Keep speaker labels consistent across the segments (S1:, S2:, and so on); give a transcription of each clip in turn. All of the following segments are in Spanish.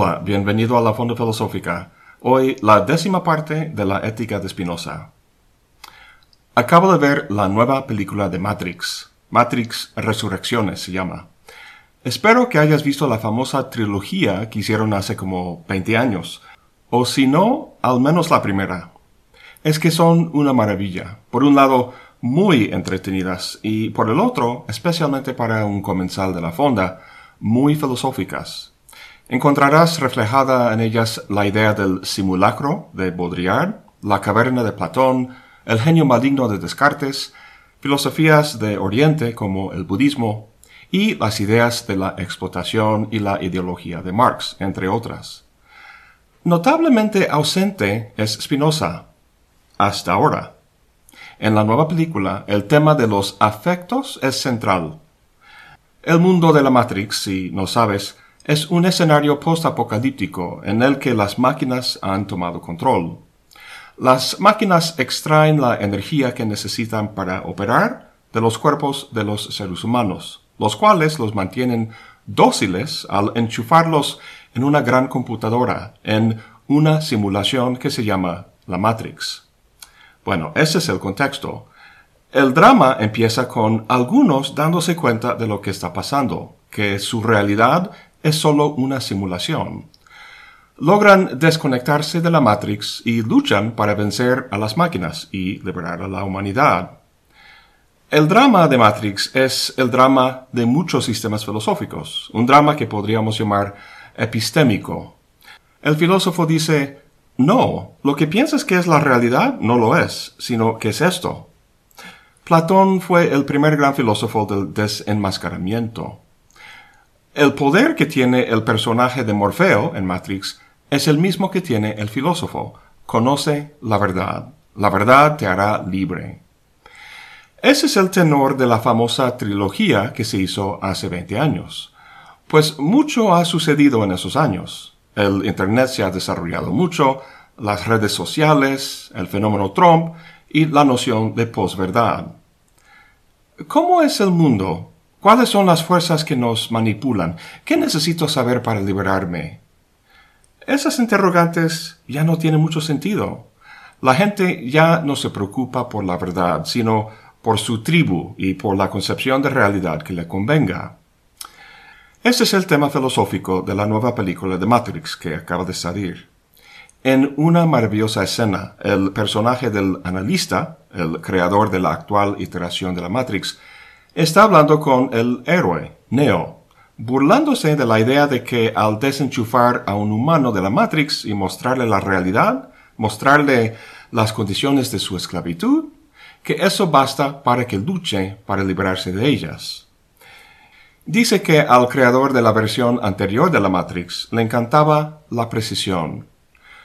S1: Hola, bienvenido a la Fonda Filosófica. Hoy la décima parte de la ética de Spinoza. Acabo de ver la nueva película de Matrix. Matrix Resurrecciones se llama. Espero que hayas visto la famosa trilogía que hicieron hace como 20 años. O si no, al menos la primera. Es que son una maravilla. Por un lado, muy entretenidas y por el otro, especialmente para un comensal de la fonda, muy filosóficas. Encontrarás reflejada en ellas la idea del simulacro de Baudrillard, la caverna de Platón, el genio maligno de Descartes, filosofías de Oriente como el budismo y las ideas de la explotación y la ideología de Marx, entre otras. Notablemente ausente es Spinoza, hasta ahora. En la nueva película, el tema de los afectos es central. El mundo de la Matrix, si no sabes, es un escenario post-apocalíptico en el que las máquinas han tomado control. Las máquinas extraen la energía que necesitan para operar de los cuerpos de los seres humanos, los cuales los mantienen dóciles al enchufarlos en una gran computadora, en una simulación que se llama la Matrix. Bueno, ese es el contexto. El drama empieza con algunos dándose cuenta de lo que está pasando, que su realidad es solo una simulación. Logran desconectarse de la Matrix y luchan para vencer a las máquinas y liberar a la humanidad. El drama de Matrix es el drama de muchos sistemas filosóficos, un drama que podríamos llamar epistémico. El filósofo dice, no, lo que piensas que es la realidad no lo es, sino que es esto. Platón fue el primer gran filósofo del desenmascaramiento. El poder que tiene el personaje de Morfeo en Matrix es el mismo que tiene el filósofo. Conoce la verdad. La verdad te hará libre. Ese es el tenor de la famosa trilogía que se hizo hace 20 años. Pues mucho ha sucedido en esos años. El Internet se ha desarrollado mucho, las redes sociales, el fenómeno Trump y la noción de posverdad. ¿Cómo es el mundo ¿Cuáles son las fuerzas que nos manipulan? ¿Qué necesito saber para liberarme? Esas interrogantes ya no tienen mucho sentido. La gente ya no se preocupa por la verdad, sino por su tribu y por la concepción de realidad que le convenga. Este es el tema filosófico de la nueva película de Matrix que acaba de salir. En una maravillosa escena, el personaje del analista, el creador de la actual iteración de la Matrix, está hablando con el héroe, Neo, burlándose de la idea de que al desenchufar a un humano de la Matrix y mostrarle la realidad, mostrarle las condiciones de su esclavitud, que eso basta para que luche para liberarse de ellas. Dice que al creador de la versión anterior de la Matrix le encantaba la precisión.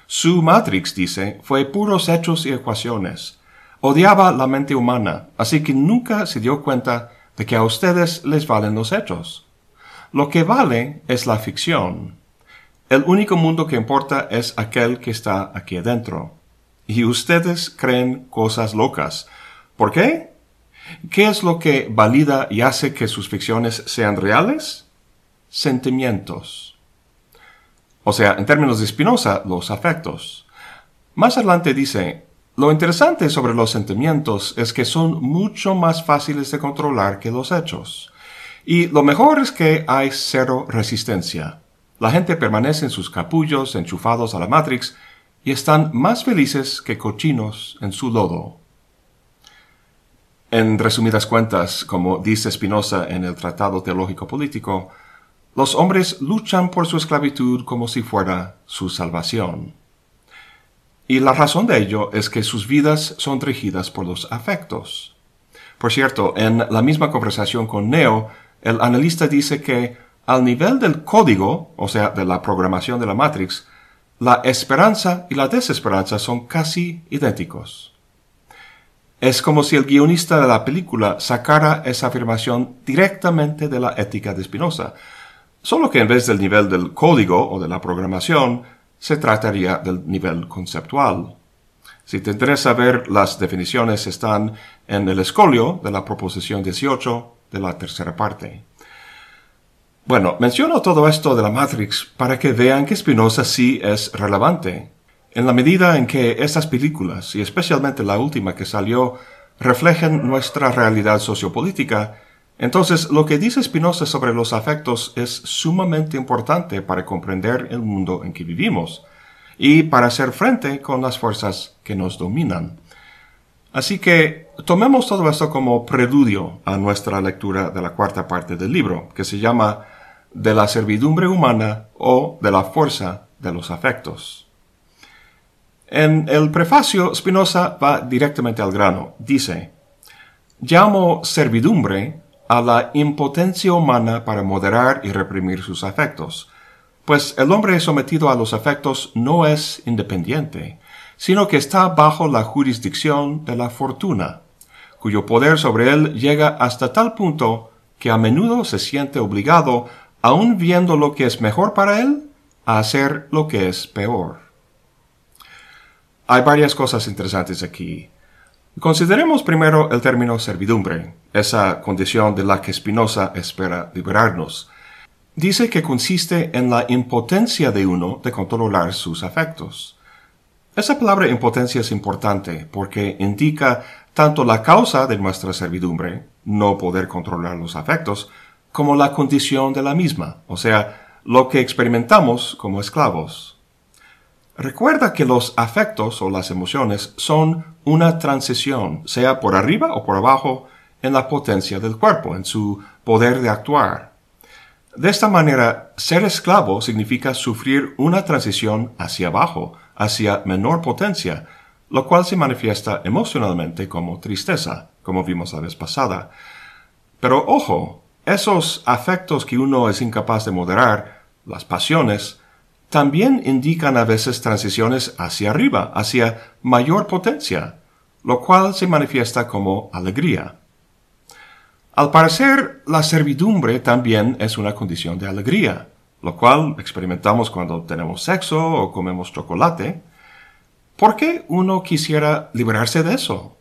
S1: Su Matrix, dice, fue puros hechos y ecuaciones. Odiaba la mente humana, así que nunca se dio cuenta de que a ustedes les valen los hechos. Lo que vale es la ficción. El único mundo que importa es aquel que está aquí adentro. Y ustedes creen cosas locas. ¿Por qué? ¿Qué es lo que valida y hace que sus ficciones sean reales? Sentimientos. O sea, en términos de Spinoza, los afectos. Más adelante dice, lo interesante sobre los sentimientos es que son mucho más fáciles de controlar que los hechos. Y lo mejor es que hay cero resistencia. La gente permanece en sus capullos enchufados a la Matrix y están más felices que cochinos en su lodo. En resumidas cuentas, como dice Spinoza en el Tratado Teológico Político, los hombres luchan por su esclavitud como si fuera su salvación. Y la razón de ello es que sus vidas son regidas por los afectos. Por cierto, en la misma conversación con Neo, el analista dice que al nivel del código, o sea, de la programación de la Matrix, la esperanza y la desesperanza son casi idénticos. Es como si el guionista de la película sacara esa afirmación directamente de la ética de Spinoza, solo que en vez del nivel del código o de la programación, se trataría del nivel conceptual. Si te interesa ver, las definiciones están en el escolio de la proposición 18 de la tercera parte. Bueno, menciono todo esto de la Matrix para que vean que Spinoza sí es relevante. En la medida en que estas películas, y especialmente la última que salió, reflejan nuestra realidad sociopolítica, entonces lo que dice Spinoza sobre los afectos es sumamente importante para comprender el mundo en que vivimos y para hacer frente con las fuerzas que nos dominan. Así que tomemos todo esto como preludio a nuestra lectura de la cuarta parte del libro, que se llama De la servidumbre humana o de la fuerza de los afectos. En el prefacio, Spinoza va directamente al grano. Dice, llamo servidumbre a la impotencia humana para moderar y reprimir sus afectos, pues el hombre sometido a los afectos no es independiente, sino que está bajo la jurisdicción de la fortuna, cuyo poder sobre él llega hasta tal punto que a menudo se siente obligado, aun viendo lo que es mejor para él, a hacer lo que es peor. Hay varias cosas interesantes aquí. Consideremos primero el término servidumbre, esa condición de la que Spinoza espera liberarnos. Dice que consiste en la impotencia de uno de controlar sus afectos. Esa palabra impotencia es importante porque indica tanto la causa de nuestra servidumbre, no poder controlar los afectos, como la condición de la misma, o sea, lo que experimentamos como esclavos. Recuerda que los afectos o las emociones son una transición, sea por arriba o por abajo, en la potencia del cuerpo, en su poder de actuar. De esta manera, ser esclavo significa sufrir una transición hacia abajo, hacia menor potencia, lo cual se manifiesta emocionalmente como tristeza, como vimos la vez pasada. Pero ojo, esos afectos que uno es incapaz de moderar, las pasiones, también indican a veces transiciones hacia arriba, hacia mayor potencia, lo cual se manifiesta como alegría. Al parecer, la servidumbre también es una condición de alegría lo cual experimentamos cuando tenemos sexo o comemos chocolate, ¿por qué uno quisiera liberarse de eso?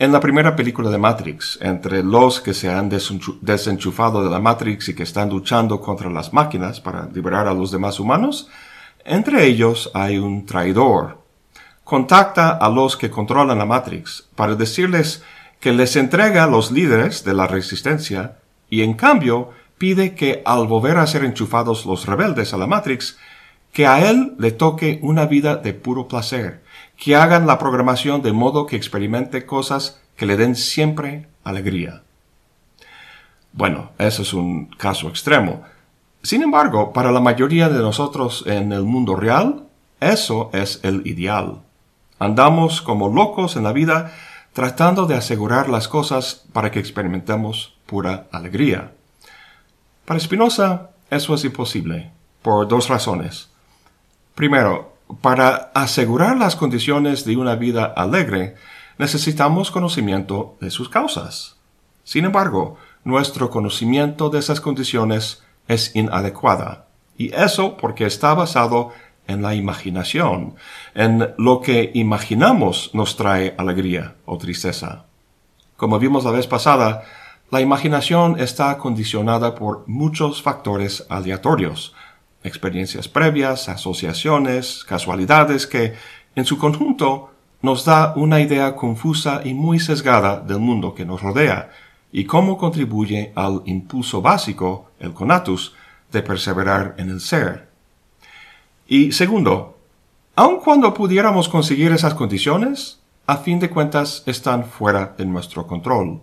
S1: En la primera película de Matrix, entre los que se han desenchufado de la Matrix y que están luchando contra las máquinas para liberar a los demás humanos, entre ellos hay un traidor. Contacta a los que controlan la Matrix para decirles que les entrega a los líderes de la resistencia y en cambio pide que al volver a ser enchufados los rebeldes a la Matrix, que a él le toque una vida de puro placer, que hagan la programación de modo que experimente cosas que le den siempre alegría. Bueno, eso es un caso extremo. Sin embargo, para la mayoría de nosotros en el mundo real, eso es el ideal. Andamos como locos en la vida tratando de asegurar las cosas para que experimentemos pura alegría. Para Spinoza, eso es imposible, por dos razones. Primero, para asegurar las condiciones de una vida alegre, necesitamos conocimiento de sus causas. Sin embargo, nuestro conocimiento de esas condiciones es inadecuada, y eso porque está basado en la imaginación, en lo que imaginamos nos trae alegría o tristeza. Como vimos la vez pasada, la imaginación está condicionada por muchos factores aleatorios, experiencias previas, asociaciones, casualidades que, en su conjunto, nos da una idea confusa y muy sesgada del mundo que nos rodea y cómo contribuye al impulso básico, el conatus, de perseverar en el ser. Y segundo, aun cuando pudiéramos conseguir esas condiciones, a fin de cuentas están fuera de nuestro control.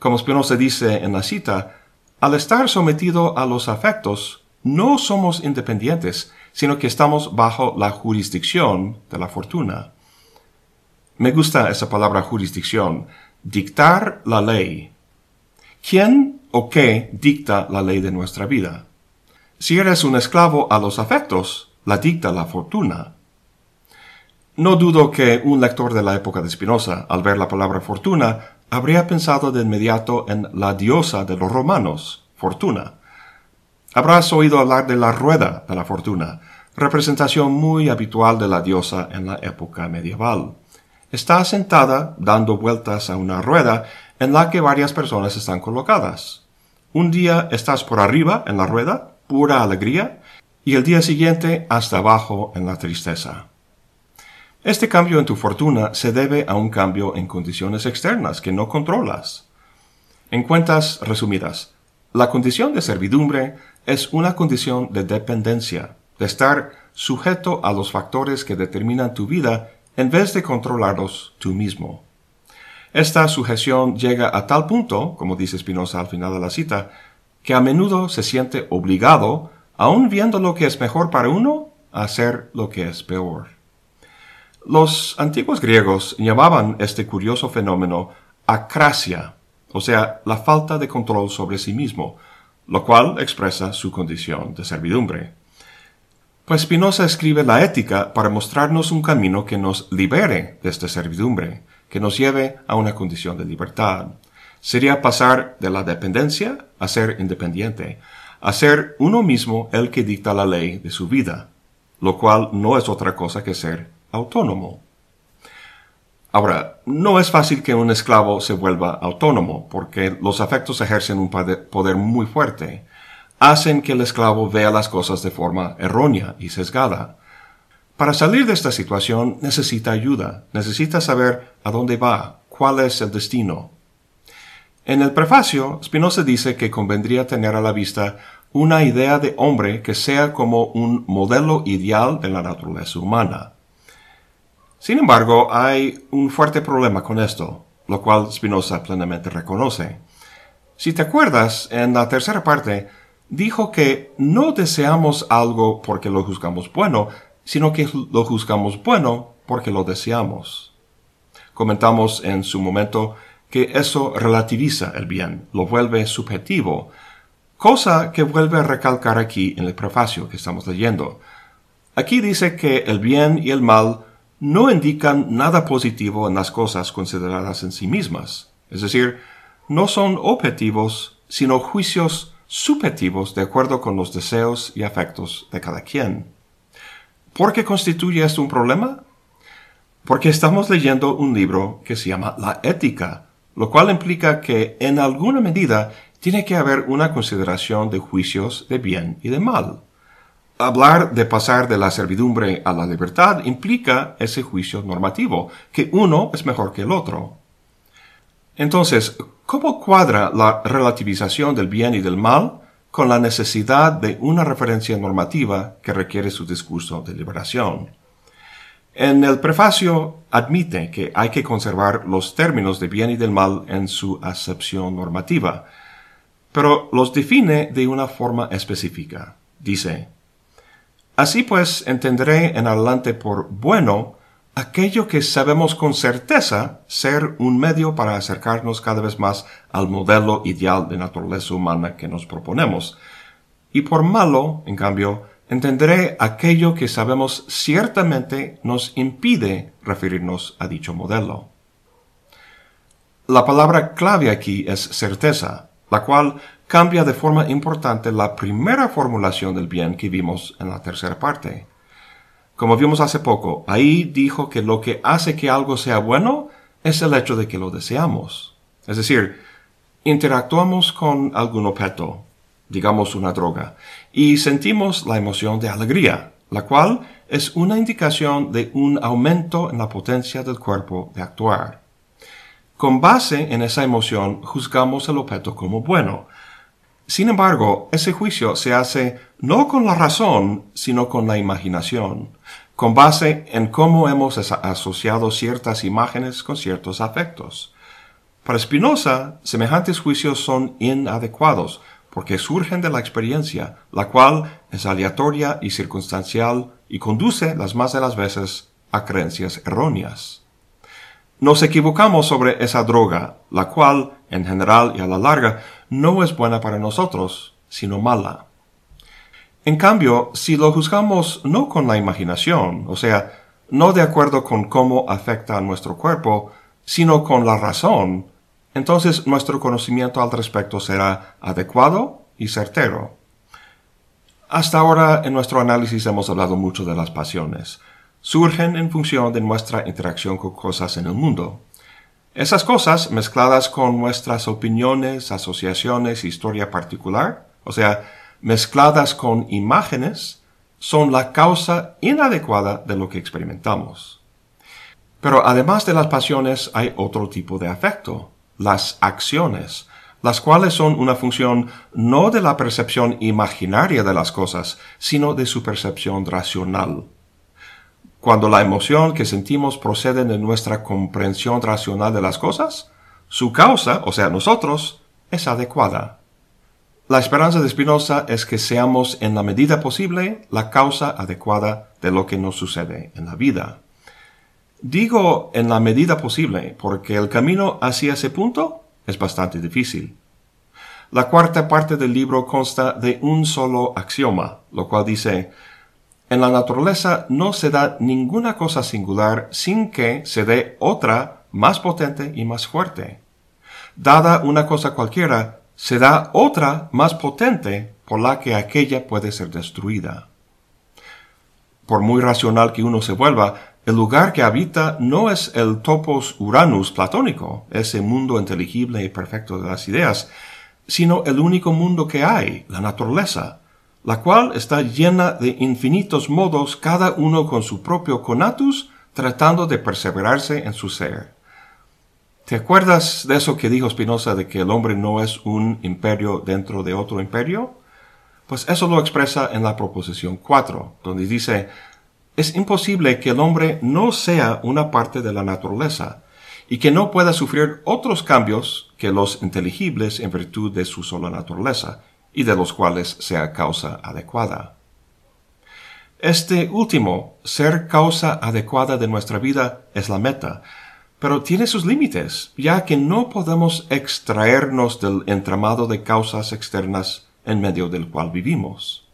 S1: Como Spinoza dice en la cita, al estar sometido a los afectos, no somos independientes, sino que estamos bajo la jurisdicción de la fortuna. Me gusta esa palabra jurisdicción, dictar la ley. ¿Quién o qué dicta la ley de nuestra vida? Si eres un esclavo a los afectos, la dicta la fortuna. No dudo que un lector de la época de Spinoza, al ver la palabra fortuna, habría pensado de inmediato en la diosa de los romanos, Fortuna. Habrás oído hablar de la rueda de la fortuna, representación muy habitual de la diosa en la época medieval. Está sentada dando vueltas a una rueda en la que varias personas están colocadas. Un día estás por arriba en la rueda, pura alegría, y el día siguiente hasta abajo en la tristeza. Este cambio en tu fortuna se debe a un cambio en condiciones externas que no controlas. En cuentas resumidas, la condición de servidumbre es una condición de dependencia, de estar sujeto a los factores que determinan tu vida en vez de controlarlos tú mismo. Esta sujeción llega a tal punto, como dice Spinoza al final de la cita, que a menudo se siente obligado, aun viendo lo que es mejor para uno, a hacer lo que es peor. Los antiguos griegos llamaban este curioso fenómeno acrasia, o sea, la falta de control sobre sí mismo, lo cual expresa su condición de servidumbre. Pues Spinoza escribe la ética para mostrarnos un camino que nos libere de esta servidumbre, que nos lleve a una condición de libertad. Sería pasar de la dependencia a ser independiente, a ser uno mismo el que dicta la ley de su vida, lo cual no es otra cosa que ser autónomo. Ahora, no es fácil que un esclavo se vuelva autónomo, porque los afectos ejercen un poder muy fuerte. Hacen que el esclavo vea las cosas de forma errónea y sesgada. Para salir de esta situación necesita ayuda, necesita saber a dónde va, cuál es el destino. En el prefacio, Spinoza dice que convendría tener a la vista una idea de hombre que sea como un modelo ideal de la naturaleza humana. Sin embargo, hay un fuerte problema con esto, lo cual Spinoza plenamente reconoce. Si te acuerdas, en la tercera parte, dijo que no deseamos algo porque lo juzgamos bueno, sino que lo juzgamos bueno porque lo deseamos. Comentamos en su momento que eso relativiza el bien, lo vuelve subjetivo, cosa que vuelve a recalcar aquí en el prefacio que estamos leyendo. Aquí dice que el bien y el mal no indican nada positivo en las cosas consideradas en sí mismas. Es decir, no son objetivos, sino juicios subjetivos de acuerdo con los deseos y afectos de cada quien. ¿Por qué constituye esto un problema? Porque estamos leyendo un libro que se llama La Ética, lo cual implica que en alguna medida tiene que haber una consideración de juicios de bien y de mal. Hablar de pasar de la servidumbre a la libertad implica ese juicio normativo, que uno es mejor que el otro. Entonces, ¿cómo cuadra la relativización del bien y del mal con la necesidad de una referencia normativa que requiere su discurso de liberación? En el prefacio admite que hay que conservar los términos de bien y del mal en su acepción normativa, pero los define de una forma específica. Dice, Así pues, entenderé en adelante por bueno aquello que sabemos con certeza ser un medio para acercarnos cada vez más al modelo ideal de naturaleza humana que nos proponemos. Y por malo, en cambio, entenderé aquello que sabemos ciertamente nos impide referirnos a dicho modelo. La palabra clave aquí es certeza, la cual cambia de forma importante la primera formulación del bien que vimos en la tercera parte. Como vimos hace poco, ahí dijo que lo que hace que algo sea bueno es el hecho de que lo deseamos. Es decir, interactuamos con algún objeto, digamos una droga, y sentimos la emoción de alegría, la cual es una indicación de un aumento en la potencia del cuerpo de actuar. Con base en esa emoción juzgamos el objeto como bueno, sin embargo, ese juicio se hace no con la razón, sino con la imaginación, con base en cómo hemos asociado ciertas imágenes con ciertos afectos. Para Spinoza, semejantes juicios son inadecuados, porque surgen de la experiencia, la cual es aleatoria y circunstancial y conduce las más de las veces a creencias erróneas. Nos equivocamos sobre esa droga, la cual, en general y a la larga, no es buena para nosotros, sino mala. En cambio, si lo juzgamos no con la imaginación, o sea, no de acuerdo con cómo afecta a nuestro cuerpo, sino con la razón, entonces nuestro conocimiento al respecto será adecuado y certero. Hasta ahora en nuestro análisis hemos hablado mucho de las pasiones. Surgen en función de nuestra interacción con cosas en el mundo. Esas cosas, mezcladas con nuestras opiniones, asociaciones, historia particular, o sea, mezcladas con imágenes, son la causa inadecuada de lo que experimentamos. Pero además de las pasiones hay otro tipo de afecto, las acciones, las cuales son una función no de la percepción imaginaria de las cosas, sino de su percepción racional. Cuando la emoción que sentimos procede de nuestra comprensión racional de las cosas, su causa, o sea, nosotros, es adecuada. La esperanza de Spinoza es que seamos en la medida posible la causa adecuada de lo que nos sucede en la vida. Digo en la medida posible porque el camino hacia ese punto es bastante difícil. La cuarta parte del libro consta de un solo axioma, lo cual dice en la naturaleza no se da ninguna cosa singular sin que se dé otra más potente y más fuerte. Dada una cosa cualquiera, se da otra más potente por la que aquella puede ser destruida. Por muy racional que uno se vuelva, el lugar que habita no es el topos uranus platónico, ese mundo inteligible y perfecto de las ideas, sino el único mundo que hay, la naturaleza, la cual está llena de infinitos modos, cada uno con su propio conatus, tratando de perseverarse en su ser. ¿Te acuerdas de eso que dijo Spinoza de que el hombre no es un imperio dentro de otro imperio? Pues eso lo expresa en la proposición 4, donde dice, es imposible que el hombre no sea una parte de la naturaleza y que no pueda sufrir otros cambios que los inteligibles en virtud de su sola naturaleza, y de los cuales sea causa adecuada. Este último, ser causa adecuada de nuestra vida, es la meta, pero tiene sus límites, ya que no podemos extraernos del entramado de causas externas en medio del cual vivimos.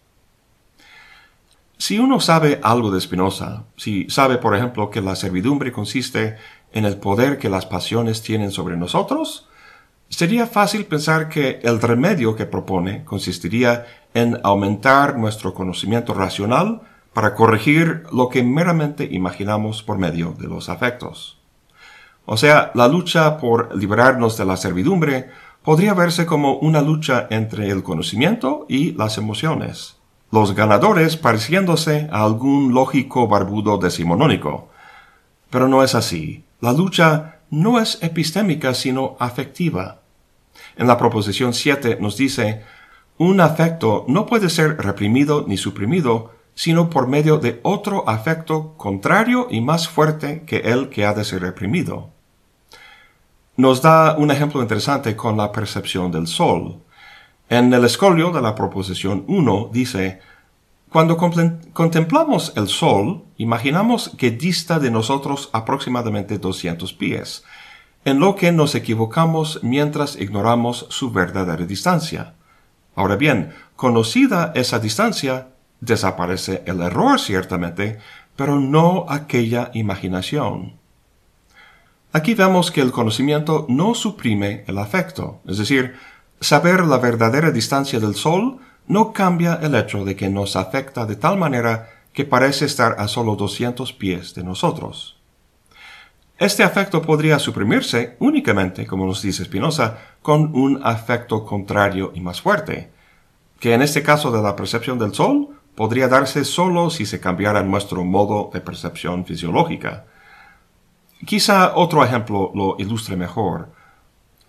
S1: Si uno sabe algo de Spinoza, si sabe, por ejemplo, que la servidumbre consiste en el poder que las pasiones tienen sobre nosotros, Sería fácil pensar que el remedio que propone consistiría en aumentar nuestro conocimiento racional para corregir lo que meramente imaginamos por medio de los afectos. O sea, la lucha por liberarnos de la servidumbre podría verse como una lucha entre el conocimiento y las emociones, los ganadores pareciéndose a algún lógico barbudo decimonónico. Pero no es así. La lucha no es epistémica sino afectiva. En la proposición 7 nos dice, un afecto no puede ser reprimido ni suprimido, sino por medio de otro afecto contrario y más fuerte que el que ha de ser reprimido. Nos da un ejemplo interesante con la percepción del sol. En el escolio de la proposición 1 dice, cuando contemplamos el sol, imaginamos que dista de nosotros aproximadamente 200 pies, en lo que nos equivocamos mientras ignoramos su verdadera distancia. Ahora bien, conocida esa distancia, desaparece el error ciertamente, pero no aquella imaginación. Aquí vemos que el conocimiento no suprime el afecto, es decir, saber la verdadera distancia del Sol no cambia el hecho de que nos afecta de tal manera que parece estar a solo 200 pies de nosotros. Este afecto podría suprimirse únicamente, como nos dice Spinoza, con un afecto contrario y más fuerte, que en este caso de la percepción del sol podría darse solo si se cambiara nuestro modo de percepción fisiológica. Quizá otro ejemplo lo ilustre mejor.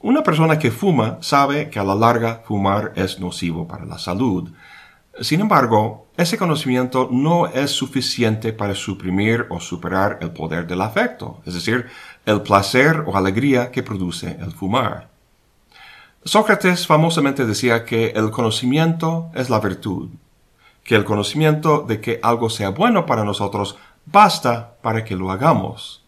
S1: Una persona que fuma sabe que a la larga fumar es nocivo para la salud. Sin embargo, ese conocimiento no es suficiente para suprimir o superar el poder del afecto, es decir, el placer o alegría que produce el fumar. Sócrates famosamente decía que el conocimiento es la virtud, que el conocimiento de que algo sea bueno para nosotros basta para que lo hagamos.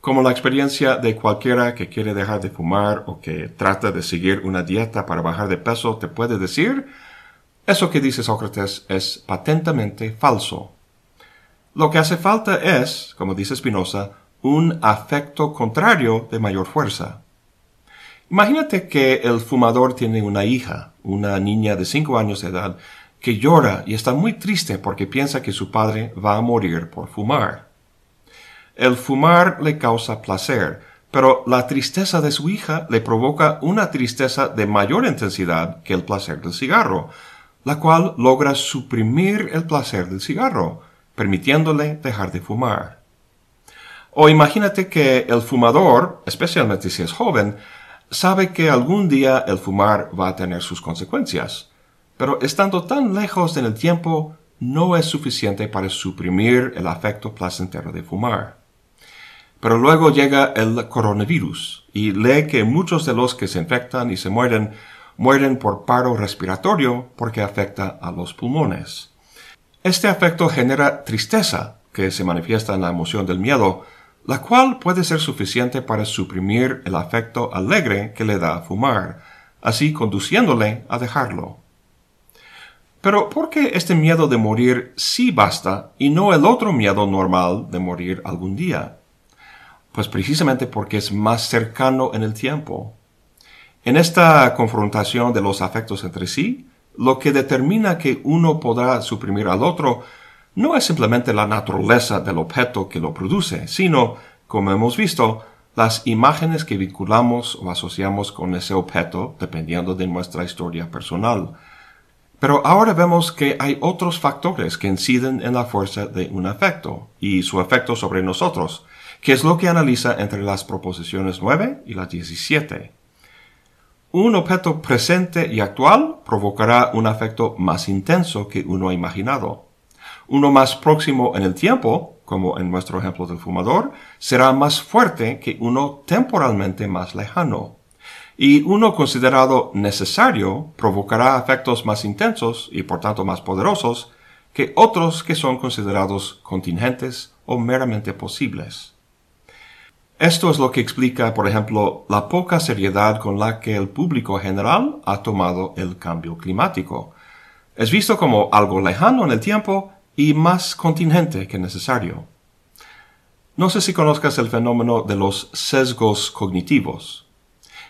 S1: Como la experiencia de cualquiera que quiere dejar de fumar o que trata de seguir una dieta para bajar de peso te puede decir, eso que dice Sócrates es patentemente falso. Lo que hace falta es, como dice Spinoza, un afecto contrario de mayor fuerza. Imagínate que el fumador tiene una hija, una niña de cinco años de edad, que llora y está muy triste porque piensa que su padre va a morir por fumar. El fumar le causa placer, pero la tristeza de su hija le provoca una tristeza de mayor intensidad que el placer del cigarro, la cual logra suprimir el placer del cigarro, permitiéndole dejar de fumar. O imagínate que el fumador, especialmente si es joven, sabe que algún día el fumar va a tener sus consecuencias, pero estando tan lejos en el tiempo no es suficiente para suprimir el afecto placentero de fumar. Pero luego llega el coronavirus y lee que muchos de los que se infectan y se mueren mueren por paro respiratorio porque afecta a los pulmones. Este afecto genera tristeza, que se manifiesta en la emoción del miedo, la cual puede ser suficiente para suprimir el afecto alegre que le da a fumar, así conduciéndole a dejarlo. Pero ¿por qué este miedo de morir sí basta y no el otro miedo normal de morir algún día? Pues precisamente porque es más cercano en el tiempo. En esta confrontación de los afectos entre sí, lo que determina que uno podrá suprimir al otro no es simplemente la naturaleza del objeto que lo produce, sino, como hemos visto, las imágenes que vinculamos o asociamos con ese objeto dependiendo de nuestra historia personal. Pero ahora vemos que hay otros factores que inciden en la fuerza de un afecto y su efecto sobre nosotros, que es lo que analiza entre las proposiciones 9 y las 17. Un objeto presente y actual provocará un afecto más intenso que uno ha imaginado. Uno más próximo en el tiempo, como en nuestro ejemplo del fumador, será más fuerte que uno temporalmente más lejano. Y uno considerado necesario provocará afectos más intensos y por tanto más poderosos que otros que son considerados contingentes o meramente posibles. Esto es lo que explica, por ejemplo, la poca seriedad con la que el público general ha tomado el cambio climático. Es visto como algo lejano en el tiempo y más contingente que necesario. No sé si conozcas el fenómeno de los sesgos cognitivos.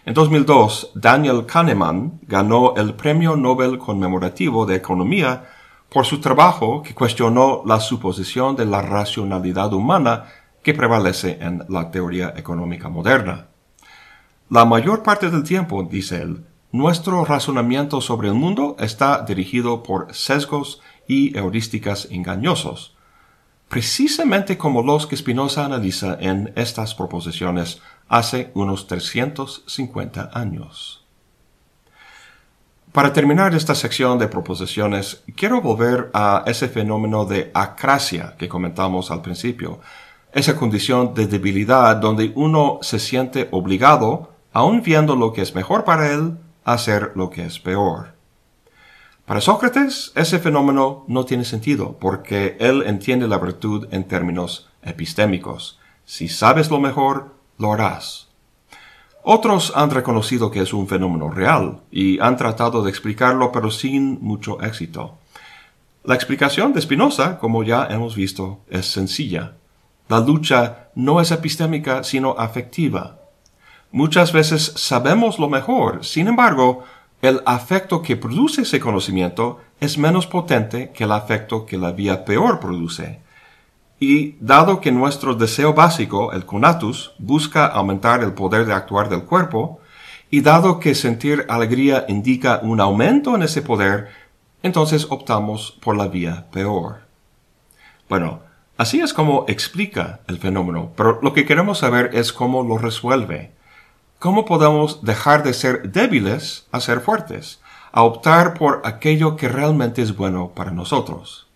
S1: En 2002, Daniel Kahneman ganó el Premio Nobel conmemorativo de Economía por su trabajo que cuestionó la suposición de la racionalidad humana que prevalece en la teoría económica moderna. La mayor parte del tiempo, dice él, nuestro razonamiento sobre el mundo está dirigido por sesgos y heurísticas engañosos, precisamente como los que Spinoza analiza en estas proposiciones hace unos 350 años. Para terminar esta sección de proposiciones, quiero volver a ese fenómeno de acracia que comentamos al principio, esa condición de debilidad donde uno se siente obligado, aun viendo lo que es mejor para él, a hacer lo que es peor. Para Sócrates, ese fenómeno no tiene sentido, porque él entiende la virtud en términos epistémicos. Si sabes lo mejor, lo harás. Otros han reconocido que es un fenómeno real y han tratado de explicarlo, pero sin mucho éxito. La explicación de Spinoza, como ya hemos visto, es sencilla. La lucha no es epistémica, sino afectiva. Muchas veces sabemos lo mejor, sin embargo, el afecto que produce ese conocimiento es menos potente que el afecto que la vía peor produce. Y dado que nuestro deseo básico, el conatus, busca aumentar el poder de actuar del cuerpo, y dado que sentir alegría indica un aumento en ese poder, entonces optamos por la vía peor. Bueno, Así es como explica el fenómeno, pero lo que queremos saber es cómo lo resuelve. ¿Cómo podemos dejar de ser débiles a ser fuertes, a optar por aquello que realmente es bueno para nosotros?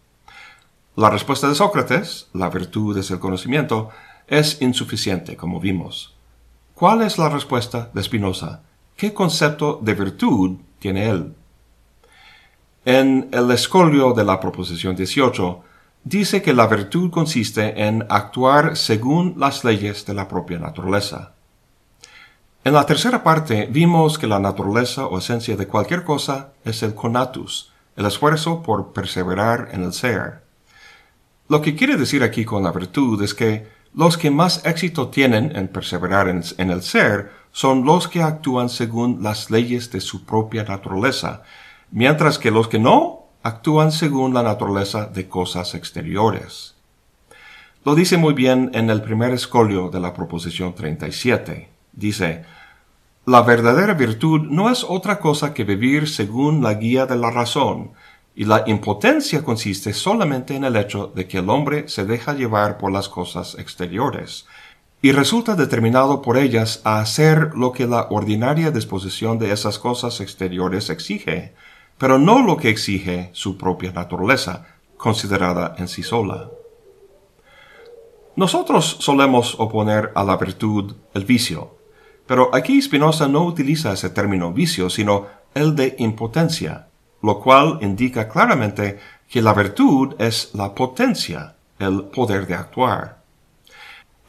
S1: La respuesta de Sócrates, la virtud es el conocimiento, es insuficiente, como vimos. ¿Cuál es la respuesta de Spinoza? ¿Qué concepto de virtud tiene él? En el escolio de la proposición 18, dice que la virtud consiste en actuar según las leyes de la propia naturaleza. En la tercera parte vimos que la naturaleza o esencia de cualquier cosa es el conatus, el esfuerzo por perseverar en el ser. Lo que quiere decir aquí con la virtud es que los que más éxito tienen en perseverar en, el ser son los que actúan según las leyes de su propia naturaleza, mientras que los que no actúan según la naturaleza de cosas exteriores. Lo dice muy bien en el primer escolio de la proposición 37. Dice, la verdadera virtud no es otra cosa que vivir según la guía de la razón, y la impotencia consiste solamente en el hecho de que el hombre se deja llevar por las cosas exteriores, y resulta determinado por ellas a hacer lo que la ordinaria disposición de esas cosas exteriores exige, pero no lo que exige su propia naturaleza, considerada en sí sola. Nosotros solemos oponer a la virtud el vicio, pero aquí Spinoza no utiliza ese término vicio, sino el de impotencia, lo cual indica claramente que la virtud es la potencia, el poder de actuar.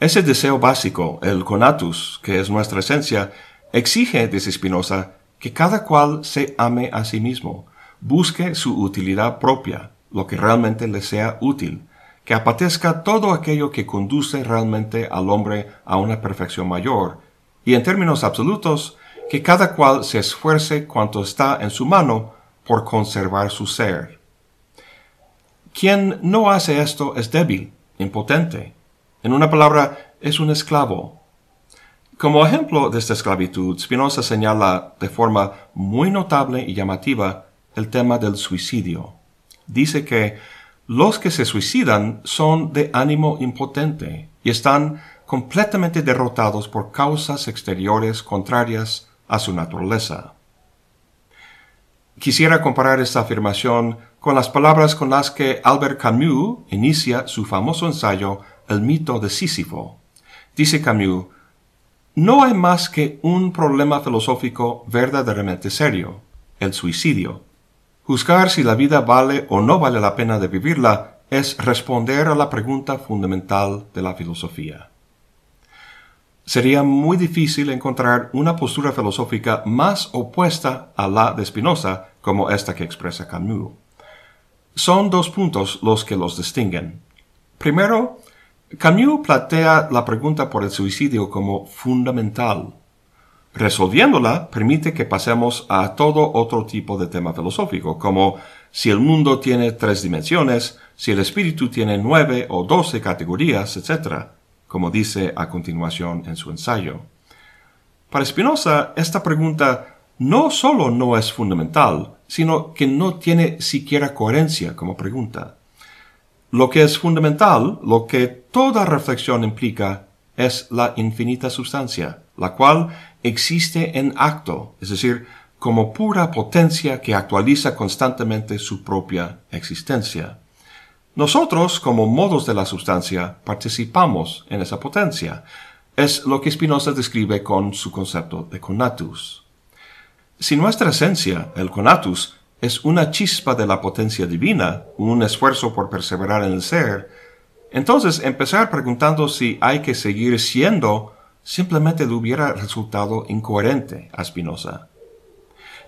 S1: Ese deseo básico, el conatus, que es nuestra esencia, exige, dice Spinoza, que cada cual se ame a sí mismo, busque su utilidad propia, lo que realmente le sea útil, que apatezca todo aquello que conduce realmente al hombre a una perfección mayor, y en términos absolutos, que cada cual se esfuerce cuanto está en su mano por conservar su ser. Quien no hace esto es débil, impotente. En una palabra, es un esclavo. Como ejemplo de esta esclavitud, Spinoza señala de forma muy notable y llamativa el tema del suicidio. Dice que los que se suicidan son de ánimo impotente y están completamente derrotados por causas exteriores contrarias a su naturaleza. Quisiera comparar esta afirmación con las palabras con las que Albert Camus inicia su famoso ensayo El mito de Sísifo. Dice Camus, no hay más que un problema filosófico verdaderamente serio, el suicidio. Juzgar si la vida vale o no vale la pena de vivirla es responder a la pregunta fundamental de la filosofía sería muy difícil encontrar una postura filosófica más opuesta a la de Spinoza como esta que expresa Camus. Son dos puntos los que los distinguen. Primero, Camus plantea la pregunta por el suicidio como fundamental. Resolviéndola permite que pasemos a todo otro tipo de tema filosófico, como si el mundo tiene tres dimensiones, si el espíritu tiene nueve o doce categorías, etc como dice a continuación en su ensayo. Para Spinoza, esta pregunta no solo no es fundamental, sino que no tiene siquiera coherencia como pregunta. Lo que es fundamental, lo que toda reflexión implica, es la infinita sustancia, la cual existe en acto, es decir, como pura potencia que actualiza constantemente su propia existencia. Nosotros, como modos de la sustancia, participamos en esa potencia. Es lo que Spinoza describe con su concepto de conatus. Si nuestra esencia, el conatus, es una chispa de la potencia divina, un esfuerzo por perseverar en el ser, entonces empezar preguntando si hay que seguir siendo simplemente le hubiera resultado incoherente a Spinoza.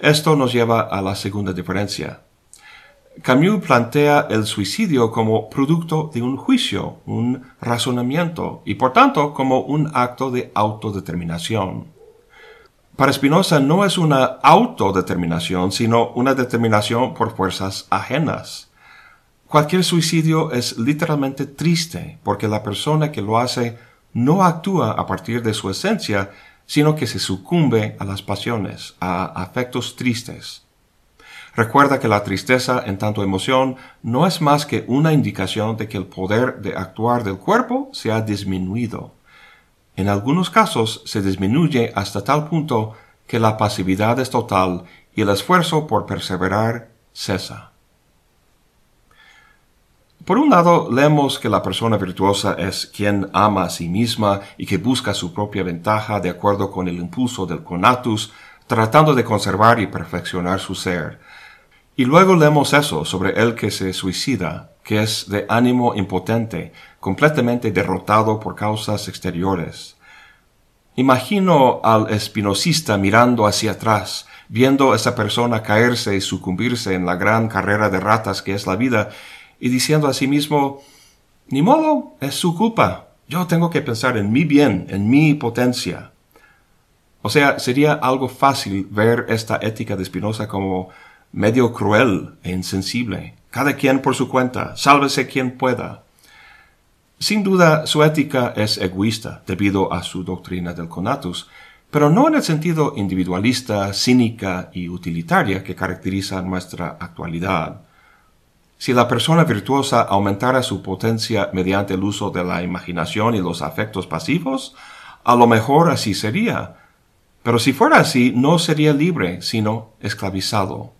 S1: Esto nos lleva a la segunda diferencia. Camus plantea el suicidio como producto de un juicio, un razonamiento, y por tanto como un acto de autodeterminación. Para Spinoza no es una autodeterminación, sino una determinación por fuerzas ajenas. Cualquier suicidio es literalmente triste, porque la persona que lo hace no actúa a partir de su esencia, sino que se sucumbe a las pasiones, a afectos tristes. Recuerda que la tristeza en tanto emoción no es más que una indicación de que el poder de actuar del cuerpo se ha disminuido. En algunos casos se disminuye hasta tal punto que la pasividad es total y el esfuerzo por perseverar cesa. Por un lado, leemos que la persona virtuosa es quien ama a sí misma y que busca su propia ventaja de acuerdo con el impulso del conatus, tratando de conservar y perfeccionar su ser. Y luego leemos eso sobre el que se suicida, que es de ánimo impotente, completamente derrotado por causas exteriores. Imagino al espinosista mirando hacia atrás, viendo a esa persona caerse y sucumbirse en la gran carrera de ratas que es la vida, y diciendo a sí mismo, ni modo, es su culpa. Yo tengo que pensar en mi bien, en mi potencia. O sea, sería algo fácil ver esta ética de Spinoza como medio cruel e insensible. Cada quien por su cuenta, sálvese quien pueda. Sin duda, su ética es egoísta debido a su doctrina del conatus, pero no en el sentido individualista, cínica y utilitaria que caracteriza nuestra actualidad. Si la persona virtuosa aumentara su potencia mediante el uso de la imaginación y los afectos pasivos, a lo mejor así sería. Pero si fuera así, no sería libre, sino esclavizado.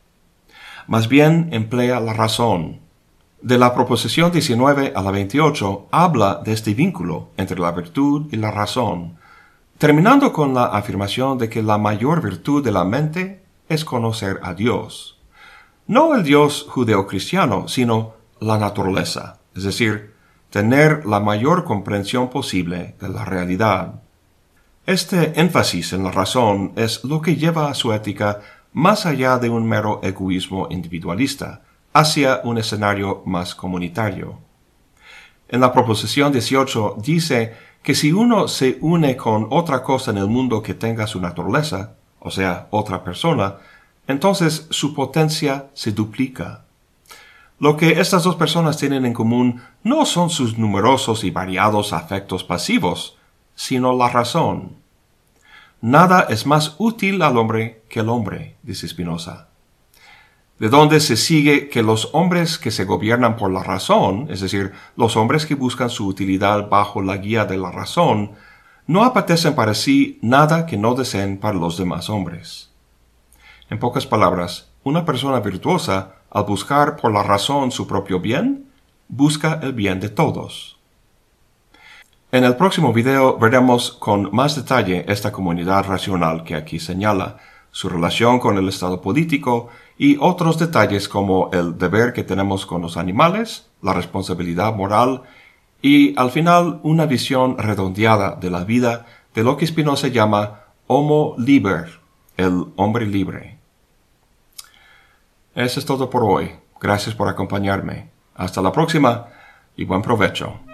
S1: Más bien emplea la razón. De la proposición 19 a la 28 habla de este vínculo entre la virtud y la razón, terminando con la afirmación de que la mayor virtud de la mente es conocer a Dios no el Dios judeocristiano, sino la naturaleza, es decir, tener la mayor comprensión posible de la realidad. Este énfasis en la razón es lo que lleva a su ética más allá de un mero egoísmo individualista, hacia un escenario más comunitario. En la proposición 18 dice que si uno se une con otra cosa en el mundo que tenga su naturaleza, o sea, otra persona, entonces su potencia se duplica. Lo que estas dos personas tienen en común no son sus numerosos y variados afectos pasivos, sino la razón. Nada es más útil al hombre que el hombre, dice Spinoza. De donde se sigue que los hombres que se gobiernan por la razón, es decir, los hombres que buscan su utilidad bajo la guía de la razón, no apetecen para sí nada que no deseen para los demás hombres. En pocas palabras, una persona virtuosa, al buscar por la razón su propio bien, busca el bien de todos. En el próximo video veremos con más detalle esta comunidad racional que aquí señala, su relación con el estado político y otros detalles como el deber que tenemos con los animales, la responsabilidad moral y al final una visión redondeada de la vida de lo que Spinoza llama homo liber, el hombre libre. Eso es todo por hoy. Gracias por acompañarme. Hasta la próxima y buen provecho.